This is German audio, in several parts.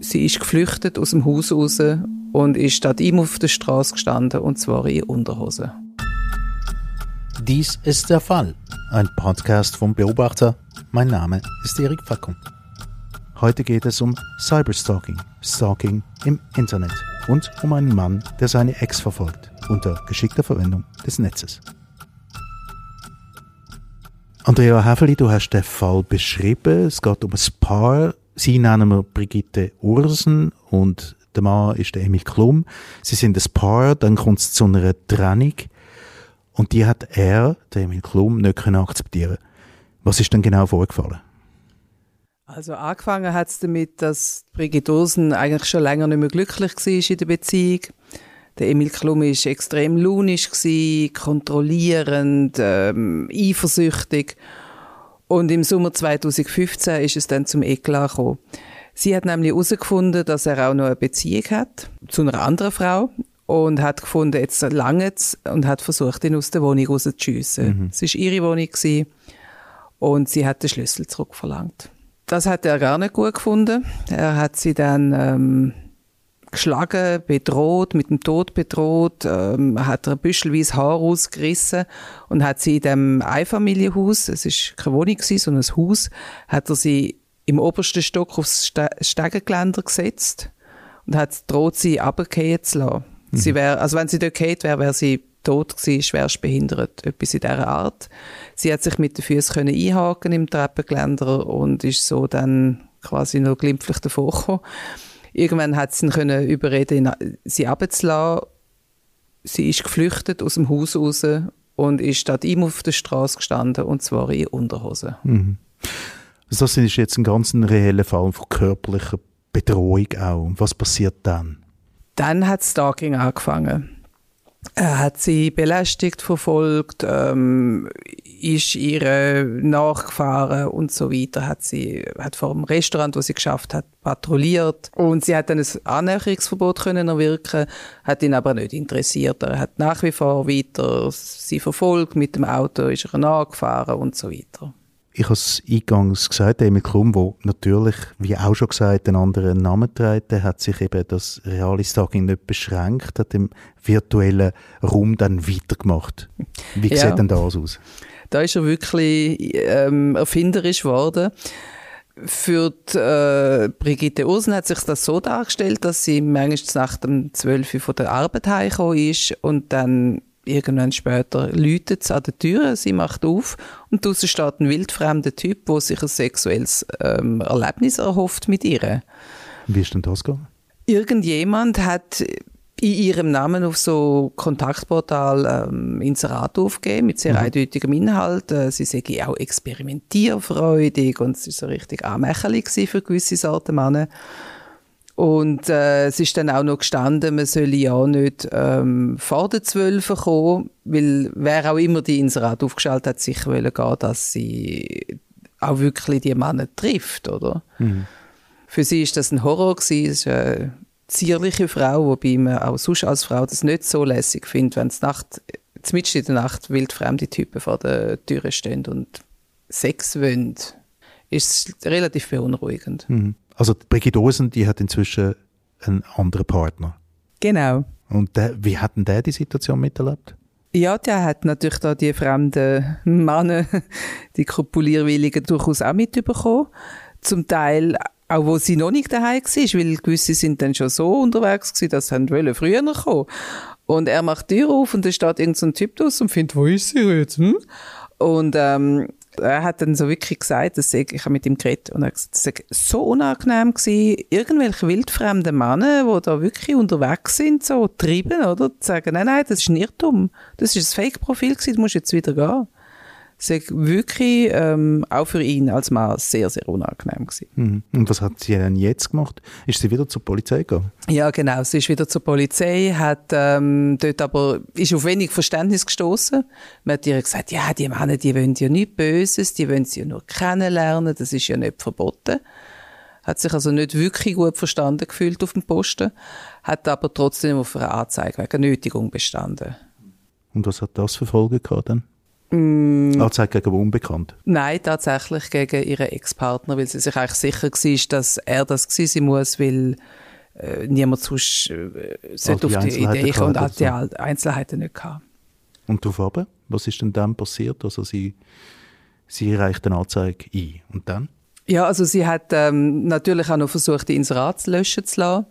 Sie ist geflüchtet aus dem Haus raus und ist statt ihm auf der Straße gestanden, und zwar in Unterhose. Dies ist der Fall. Ein Podcast vom Beobachter. Mein Name ist Erik Fackung. Heute geht es um Cyberstalking, Stalking im Internet und um einen Mann, der seine Ex verfolgt, unter geschickter Verwendung des Netzes. Andrea Häfeli, du hast den Fall beschrieben. Es geht um ein Paar. Sie nennen wir Brigitte Ursen und der Mann ist der Emil Klum. Sie sind ein Paar, dann kommt es zu einer Trennung und die hat er, der Emil Klum, nicht können akzeptieren. Was ist denn genau vorgefallen? Also angefangen hat es damit, dass Brigitte Ursen eigentlich schon länger nicht mehr glücklich war in der Beziehung. Der Emil Klum war extrem launisch, kontrollierend, ähm, eifersüchtig. Und im Sommer 2015 ist es dann zum Eklat gekommen. Sie hat nämlich herausgefunden, dass er auch noch eine Beziehung hat zu einer anderen Frau und hat gefunden, jetzt lange und hat versucht, ihn aus der Wohnung rauszuschiessen. Mhm. Es war ihre Wohnung gewesen, und sie hat den Schlüssel zurückverlangt. Das hat er gar nicht gut gefunden. Er hat sie dann ähm, geschlagen, bedroht, mit dem Tod bedroht, ähm, hat ihr büschelweise Haar ausgerissen und hat sie in dem Einfamilienhaus, es ist keine Wohnung gewesen, sondern ein Haus, hat er sie im obersten Stock aufs Ste Stegengeländer gesetzt und hat droht, sie runterfallen zu lassen. Mhm. Sie wär, also wenn sie dort geht wäre, wäre sie tot gewesen, schwerst behindert, etwas in dieser Art. Sie hat sich mit den Füßen einhaken im Treppengeländer und ist so dann quasi noch glimpflich davor gekommen. Irgendwann hat sie ihn können überreden, sie abzulassen. Sie ist geflüchtet aus dem Haus raus und ist statt ihm auf der Straße gestanden, und zwar in Unterhose. Mhm. Also das ist jetzt ein ganz reeller Fall von körperlicher Bedrohung auch. was passiert dann? Dann hat Stalking angefangen. Er hat sie belästigt, verfolgt, ähm, ist ihr nachgefahren und so weiter. Hat sie hat vor dem Restaurant, wo sie geschafft hat, patrouilliert und sie hat dann ein Annäherungsverbot können erwirken, hat ihn aber nicht interessiert. Er hat nach wie vor weiter sie verfolgt mit dem Auto, ist er nachgefahren und so weiter. Ich habe es eingangs gesagt, Emil Klum, der natürlich, wie auch schon gesagt, einen anderen Namen trägt, hat sich eben das reale Stalking nicht beschränkt, hat im virtuellen Raum dann weitergemacht. Wie ja. sieht denn das aus? Da ist er wirklich ähm, erfinderisch geworden. Für die, äh, Brigitte Ursen hat sich das so dargestellt, dass sie manchmal nach dem 12 Uhr von der Arbeit heimgekommen ist und dann irgendwann später läutet es an der Tür, sie macht auf und draußen steht ein wildfremder Typ, der sich ein sexuelles ähm, Erlebnis erhofft mit ihr. Wie ist denn das gegangen? Irgendjemand hat in ihrem Namen auf so Kontaktportal ähm, Inserat aufgegeben mit sehr mhm. eindeutigem Inhalt. Äh, sie sei auch experimentierfreudig und es ist so richtig anmächerlich für gewisse Sorten Männer. Und äh, es ist dann auch noch gestanden, man solle ja nicht ähm, vor den Zwölfen kommen, weil wer auch immer die Inserat aufgeschaltet hat, sicher wollen gehen, dass sie auch wirklich die Männer trifft, oder? Mhm. Für sie ist das ein Horror gewesen. Es ist eine zierliche Frau, wobei man auch sonst als Frau das nicht so lässig findet, wenn es Nacht, mitten in der Nacht wildfremde Typen vor der Tür stehen und Sex wollen, ist relativ beunruhigend. Mhm. Also Brigitte Osen, die hat inzwischen einen anderen Partner. Genau. Und der, wie hat denn der die Situation miterlebt? Ja, der hat natürlich da die fremden Männer, die Kopulierwilligen durchaus auch mitbekommen. Zum Teil auch wo sie noch nicht daheim war, weil gewisse sind dann schon so unterwegs gewesen, dass sie wollen früher noch kommen. Und er macht die Tür auf und da steht irgendein so Typ draus und findet, wo ist sie jetzt? Hm? Und ähm, er hat dann so wirklich gesagt, dass ich, ich habe mit ihm geredet und er hat gesagt, es sei so unangenehm gewesen, irgendwelche wildfremden Männer, die da wirklich unterwegs sind, so treiben, oder? Zu sagen, nein, nein, das ist ein Irrtum. Das ist ein Fake-Profil gewesen, du musst jetzt wieder gehen. War wirklich ähm, auch für ihn als Mann sehr, sehr unangenehm. Gewesen. Mhm. Und was hat sie denn jetzt gemacht? Ist sie wieder zur Polizei gegangen? Ja, genau. Sie ist wieder zur Polizei, hat ähm, dort aber ist auf wenig Verständnis gestoßen. Man hat ihr gesagt, ja, die Männer, die wollen ja nichts Böses, die wollen sie ja nur kennenlernen, das ist ja nicht verboten. Hat sich also nicht wirklich gut verstanden gefühlt auf dem Posten, hat aber trotzdem auf eine Anzeige wegen Nötigung bestanden. Und was hat das für Folgen gehabt dann? Mm. Anzeige gegen Unbekannt? Nein, tatsächlich gegen ihren Ex-Partner, weil sie sich eigentlich sicher war, dass er das sein muss, weil äh, niemand sonst äh, sollte auf die Idee kommen und hat die Einzelheiten nicht gehabt. Und darauf aber, was ist denn dann passiert? Also sie, sie reicht eine Anzeige ein. Und dann? Ja, also sie hat ähm, natürlich auch noch versucht, die Inserat löschen zu lassen.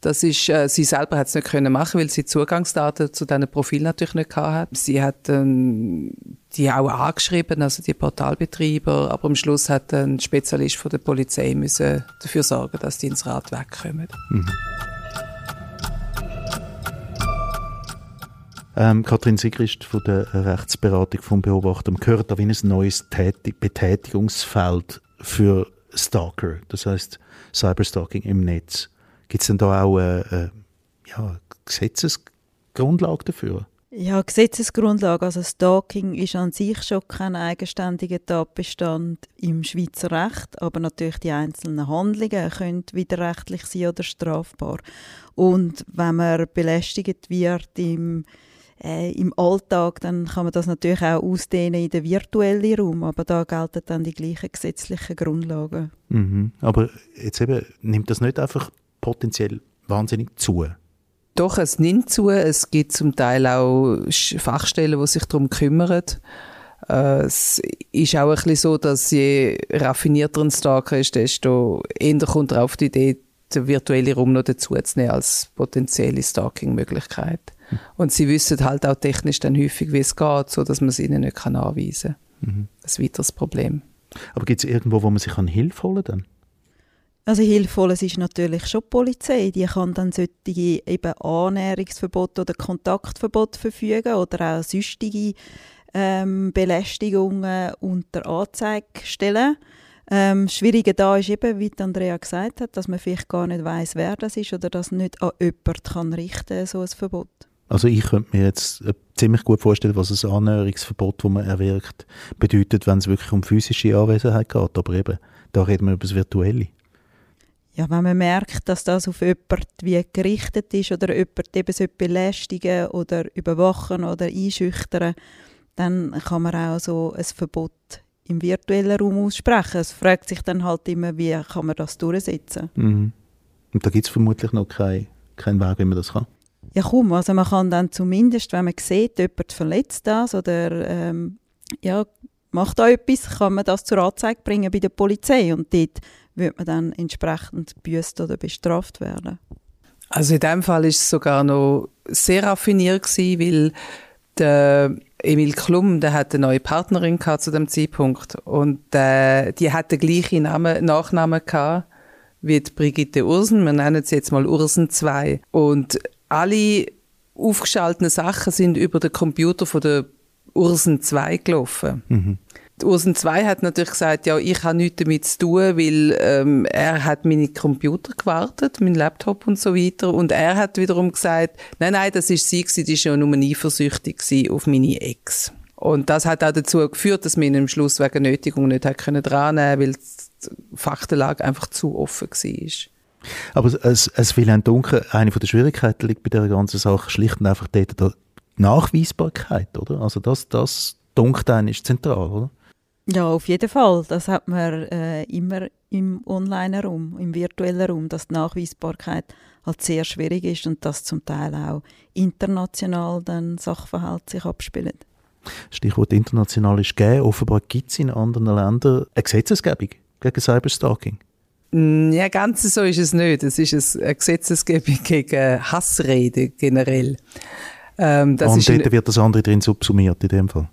Das ist, äh, sie selber hat es nicht können machen, weil sie Zugangsdaten zu diesen Profil natürlich nicht hatte. Sie hat ähm, die auch angeschrieben, also die Portalbetreiber, aber am Schluss hat ein Spezialist von der Polizei müssen dafür sorgen, dass die ins Rad wegkommen. Mhm. Ähm, Kathrin Sigrist von der Rechtsberatung vom Beobachter gehört da wie ein neues Tätig Betätigungsfeld für Stalker, das heißt Cyberstalking im Netz. Gibt es denn da auch eine, äh, äh, ja, Gesetzesgrundlage dafür? Ja, Gesetzesgrundlage. Also Stalking ist an sich schon kein eigenständiger Tatbestand im Schweizer Recht, aber natürlich die einzelnen Handlungen können widerrechtlich sein oder strafbar. Und wenn man belästigt wird im äh, im Alltag, dann kann man das natürlich auch ausdehnen in den virtuellen Raum, aber da gelten dann die gleichen gesetzlichen Grundlagen. Mhm. Aber jetzt eben, nimmt das nicht einfach potenziell wahnsinnig zu? Doch, es nimmt zu. Es gibt zum Teil auch Fachstellen, die sich darum kümmern. Äh, es ist auch ein bisschen so, dass je raffinierter ein Stalker ist, desto eher kommt er auf die Idee, den virtuellen Raum noch dazu zu nehmen als potenzielle Stalking-Möglichkeit. Hm. Und sie wissen halt auch technisch dann häufig, wie es geht, so dass man es ihnen nicht anweisen kann. Mhm. Ein weiteres Problem. Aber gibt es irgendwo, wo man sich Hilfe holen kann? Also hilfvoll ist natürlich schon die Polizei. Die kann dann solche eben Annäherungsverbot oder Kontaktverbot verfügen oder auch sonstige ähm, Belästigungen unter Anzeige stellen. Ähm, Schwierige da ist eben, wie Andrea gesagt hat, dass man vielleicht gar nicht weiß, wer das ist oder das nicht an jemanden kann richten so ein Verbot. Also ich könnte mir jetzt äh, ziemlich gut vorstellen, was ein Annäherungsverbot, das man erwirkt, bedeutet, wenn es wirklich um physische Anwesenheit geht. Aber eben, da reden wir über das Virtuelle ja, wenn man merkt, dass das auf jemanden wie gerichtet ist oder jemand eben belästigen oder überwachen oder einschüchtern, dann kann man auch so ein Verbot im virtuellen Raum aussprechen. Es fragt sich dann halt immer, wie kann man das durchsetzen. Mhm. Und da gibt es vermutlich noch keinen kein Weg, wie man das kann. Ja, komm, also man kann dann zumindest, wenn man sieht, jemand verletzt das oder ähm, ja, macht da etwas, kann man das zur Anzeige bringen bei der Polizei und dort wird man dann entsprechend büßt oder bestraft werden. Also in dem Fall ist es sogar noch sehr raffiniert gewesen, weil der Emil Klum, der hat eine neue Partnerin gehabt zu dem Zeitpunkt und äh, die hat den gleichen Namen, Nachnamen gehabt wie die Brigitte Ursen. Wir nennen sie jetzt mal Ursen 2. Und alle aufgeschalteten Sachen sind über den Computer von der Ursen 2 gelaufen. Mhm. Ursen 2 hat natürlich gesagt, ja, ich habe nichts damit zu tun, weil ähm, er hat meine Computer gewartet, mein Laptop und so weiter. Und er hat wiederum gesagt, nein, nein, das ist sie gewesen, ist ja nur eifersüchtig auf meine Ex. Und das hat auch dazu geführt, dass man ihn am Schluss wegen Nötigung nicht hat können drannehmen, weil die Faktenlage einfach zu offen war. Aber es, es will ein Dunkel, eine der Schwierigkeiten liegt bei dieser ganzen Sache schlicht und einfach dort die Nachweisbarkeit, oder? Also das, das dunkelt ist zentral, oder? Ja, auf jeden Fall. Das hat man äh, immer im Online-Raum, im virtuellen Raum, dass die Nachweisbarkeit halt sehr schwierig ist und dass zum Teil auch international dann Sachverhalte sich abspielen. Stichwort international ist gegeben. Offenbar gibt es in anderen Ländern eine Gesetzesgebung gegen Cyberstalking. Mm, ja, ganz so ist es nicht. Es ist eine Gesetzesgebung gegen Hassrede generell. Ähm, das und dort wird das andere drin subsumiert in dem Fall.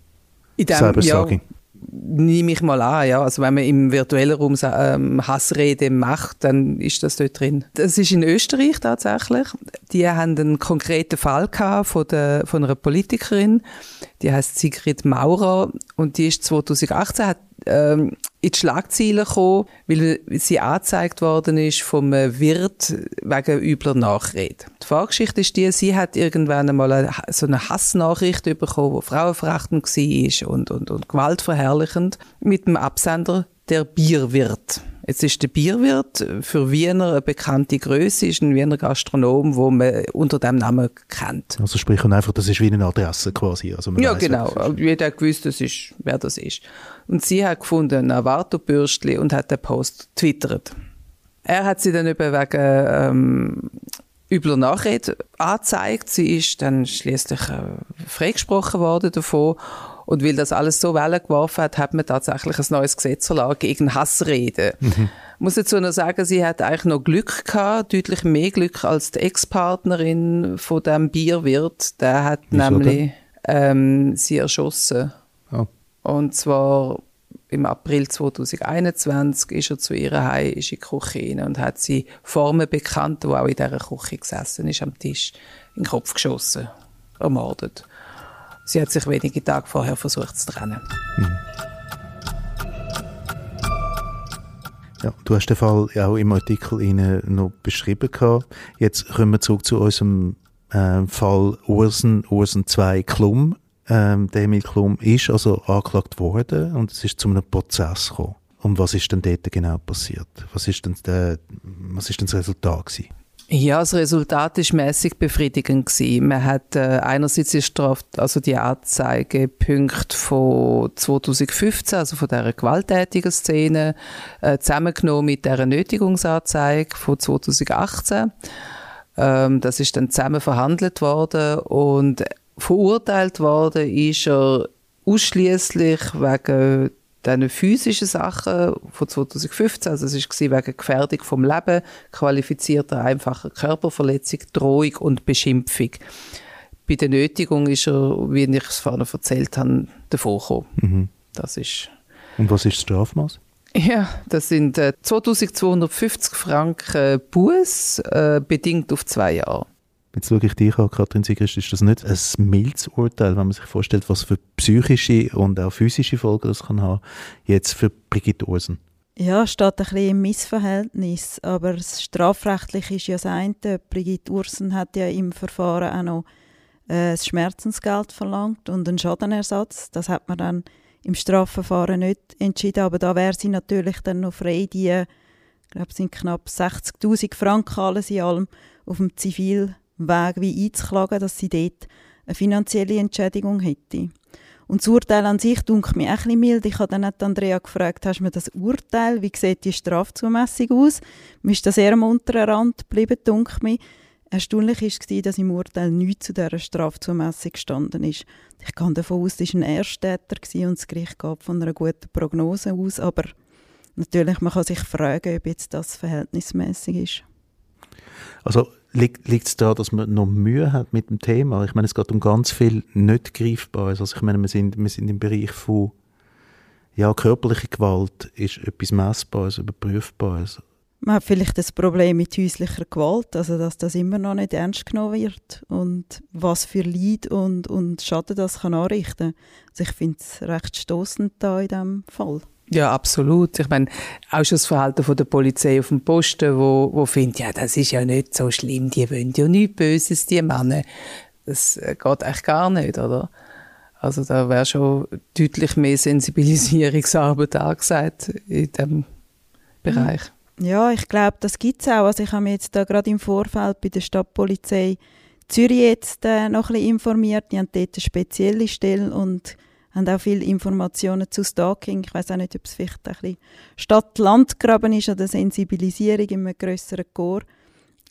In dem, Cyberstalking. Ja, nehme ich mal an, ja. Also wenn man im virtuellen Raum ähm, Hassrede macht, dann ist das dort drin. Das ist in Österreich tatsächlich. Die haben einen konkreten Fall gehabt von, der, von einer Politikerin, die heißt Sigrid Maurer und die ist 2018 hat ähm, in die Schlagzeilen gekommen, weil sie angezeigt worden ist vom Wirt wegen übler Nachrede. Die Vorgeschichte ist die, sie hat irgendwann einmal eine, so eine Hassnachricht bekommen, die frauenverachtend war und, und, und gewaltverherrlichend mit dem Absender der Bierwirt. Jetzt ist der Bierwirt für Wiener eine bekannte Größe, ist ein Wiener Gastronom, wo man unter dem Namen kennt. Also sprich einfach, das ist wie eine Adresse quasi. Also ja, genau. Jeder hat gewusst, das ist, wer das ist. Und sie hat gefunden, ein Avato-Bürstli und hat den Post twittert. Er hat sie dann eben wegen ähm, übler Nachrede angezeigt. Sie ist dann schließlich äh, freigesprochen worden davon. Und weil das alles so Wellen geworfen hat, hat man tatsächlich ein neues Gesetz erlassen gegen Hassrede. Mhm. Ich muss dazu noch sagen, sie hat eigentlich noch Glück gehabt, deutlich mehr Glück als die Ex-Partnerin von dem Bierwirt. Der hat Wieso nämlich ähm, sie erschossen. Oh. Und zwar im April 2021 ist er zu ihrer Heim in die Küche und hat sie Formen bekannt, die auch in dieser Küche gesessen ist, am Tisch in den Kopf geschossen, ermordet. Sie hat sich wenige Tage vorher versucht zu trennen. Ja, du hast den Fall ja auch im Artikel noch beschrieben. Gehabt. Jetzt kommen wir zurück zu unserem äh, Fall Ursen, Ursen 2 Klum ähm, der Emil Klum ist also angeklagt worden und es ist zu einem Prozess gekommen. Und was ist denn dort genau passiert? Was ist denn, der, was ist denn das Resultat gewesen? Ja, das Resultat ist mäßig befriedigend gewesen. Man hat äh, einerseits die Straf also die Anzeigepunkte von 2015, also von der gewalttätigen Szene, äh, zusammengenommen mit der Nötigungsanzeige von 2018. Ähm, das ist dann zusammen verhandelt worden und verurteilt worden ist er ausschließlich wegen diesen physischen Sachen von 2015, also es war wegen Gefährdung vom Leben, qualifizierter einfacher Körperverletzung, Drohung und Beschimpfung. Bei der Nötigung ist er, wie ich es vorhin erzählt habe, davor gekommen. Mhm. Das ist und was ist das Strafmaß? Ja, das sind äh, 2250 Franken Buß, äh, bedingt auf zwei Jahre. Jetzt schaue ich dich an, Katrin Sigrist, ist das nicht ein mildes Urteil, wenn man sich vorstellt, was für psychische und auch physische Folgen das kann haben, jetzt für Brigitte Ursen? Ja, steht ein bisschen im Missverhältnis, aber strafrechtlich ist ja das eine. Brigitte Ursen hat ja im Verfahren auch noch äh, das Schmerzensgeld verlangt und einen Schadenersatz. Das hat man dann im Strafverfahren nicht entschieden, aber da wäre sie natürlich dann noch frei, die, ich glaube, es sind knapp 60'000 Franken alles in allem auf dem Zivil Weg wie einzuklagen, dass sie dort eine finanzielle Entschädigung hätte. Und das Urteil an sich dunkelt mir auch ein mild. Ich habe dann nicht Andrea gefragt, hast du mir das Urteil, wie sieht die Strafzumessung aus? Mir ist das eher am unteren Rand geblieben, dunkelt mir. Erstaunlich war, dass im Urteil nichts zu dieser Strafzumessung gestanden ist. Ich gehe davon aus, es war ein Ersttäter und das Gericht gab von einer guten Prognose aus, aber natürlich, man kann sich fragen, ob jetzt das verhältnismäßig ist. Also Liegt es da, dass man noch Mühe hat mit dem Thema? Ich meine, es geht um ganz viel nicht Greifbares. Also ich meine, wir sind, wir sind im Bereich von ja, körperliche Gewalt ist etwas Messbares, Überprüfbares. Man hat vielleicht das Problem mit häuslicher Gewalt, also dass das immer noch nicht ernst genommen wird und was für Leid und, und Schaden das kann anrichten. Also ich finde es recht stoßend da in diesem Fall. Ja, absolut. Ich meine, auch schon das Verhalten von der Polizei auf dem Posten, wo, wo findet, ja, das ist ja nicht so schlimm, die wollen ja nichts Böses, die Männer. Das äh, geht echt gar nicht, oder? Also da wäre schon deutlich mehr Sensibilisierungsarbeit angesagt in diesem Bereich. Ja, ich glaube, das gibt es auch. Also ich habe mich jetzt da gerade im Vorfeld bei der Stadtpolizei Zürich jetzt äh, noch ein bisschen informiert. Die haben dort eine spezielle Stelle und haben auch viele Informationen zu Stalking. Ich weiß auch nicht, ob es vielleicht ein bisschen Stadt-Land-Graben ist oder Sensibilisierung in einem grösseren Chor.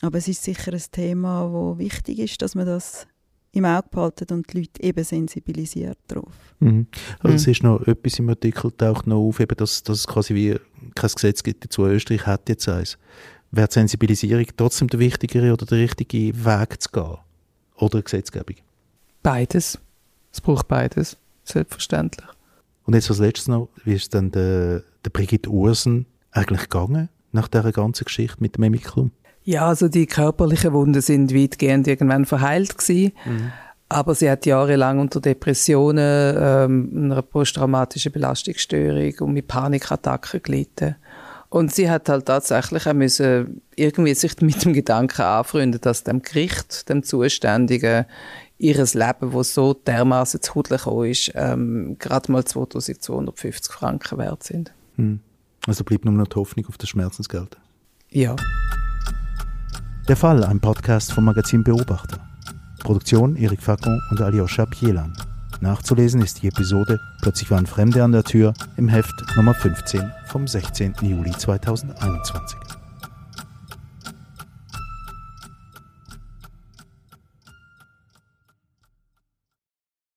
Aber es ist sicher ein Thema, wo wichtig ist, dass man das im Auge behalten und die Leute eben sensibilisiert darauf. Mhm. Also mhm. es ist noch etwas im Artikel taucht noch auf, eben, dass, dass es quasi wie kein Gesetz gibt dazu. Österreich hat jetzt eins. Wäre die Sensibilisierung trotzdem der wichtigere oder der richtige Weg zu gehen? Oder Gesetzgebung? Beides. Es braucht beides selbstverständlich. Und jetzt als letztes noch, wie ist denn der, der Brigitte Ursen eigentlich gegangen nach dieser ganzen Geschichte mit dem Emiklum? Ja, also die körperlichen Wunden sind weitgehend irgendwann verheilt gewesen. Mhm. Aber sie hat jahrelang unter Depressionen, ähm, einer posttraumatischen Belastungsstörung und mit Panikattacken gelitten. Und sie hat halt tatsächlich auch müssen irgendwie sich mit dem Gedanken anfreunden, dass dem Gericht, dem Zuständigen, ihres Leben, wo so dermaßen zu Hudel ist, ähm, gerade mal 2250 Franken wert sind. Hm. Also bleibt nur noch die Hoffnung auf das Schmerzensgeld. Ja. Der Fall, ein Podcast vom Magazin Beobachter. Produktion Erik Facon und Alyosha Bielan. Nachzulesen ist die Episode Plötzlich waren Fremde an der Tür im Heft Nummer 15 vom 16. Juli 2021.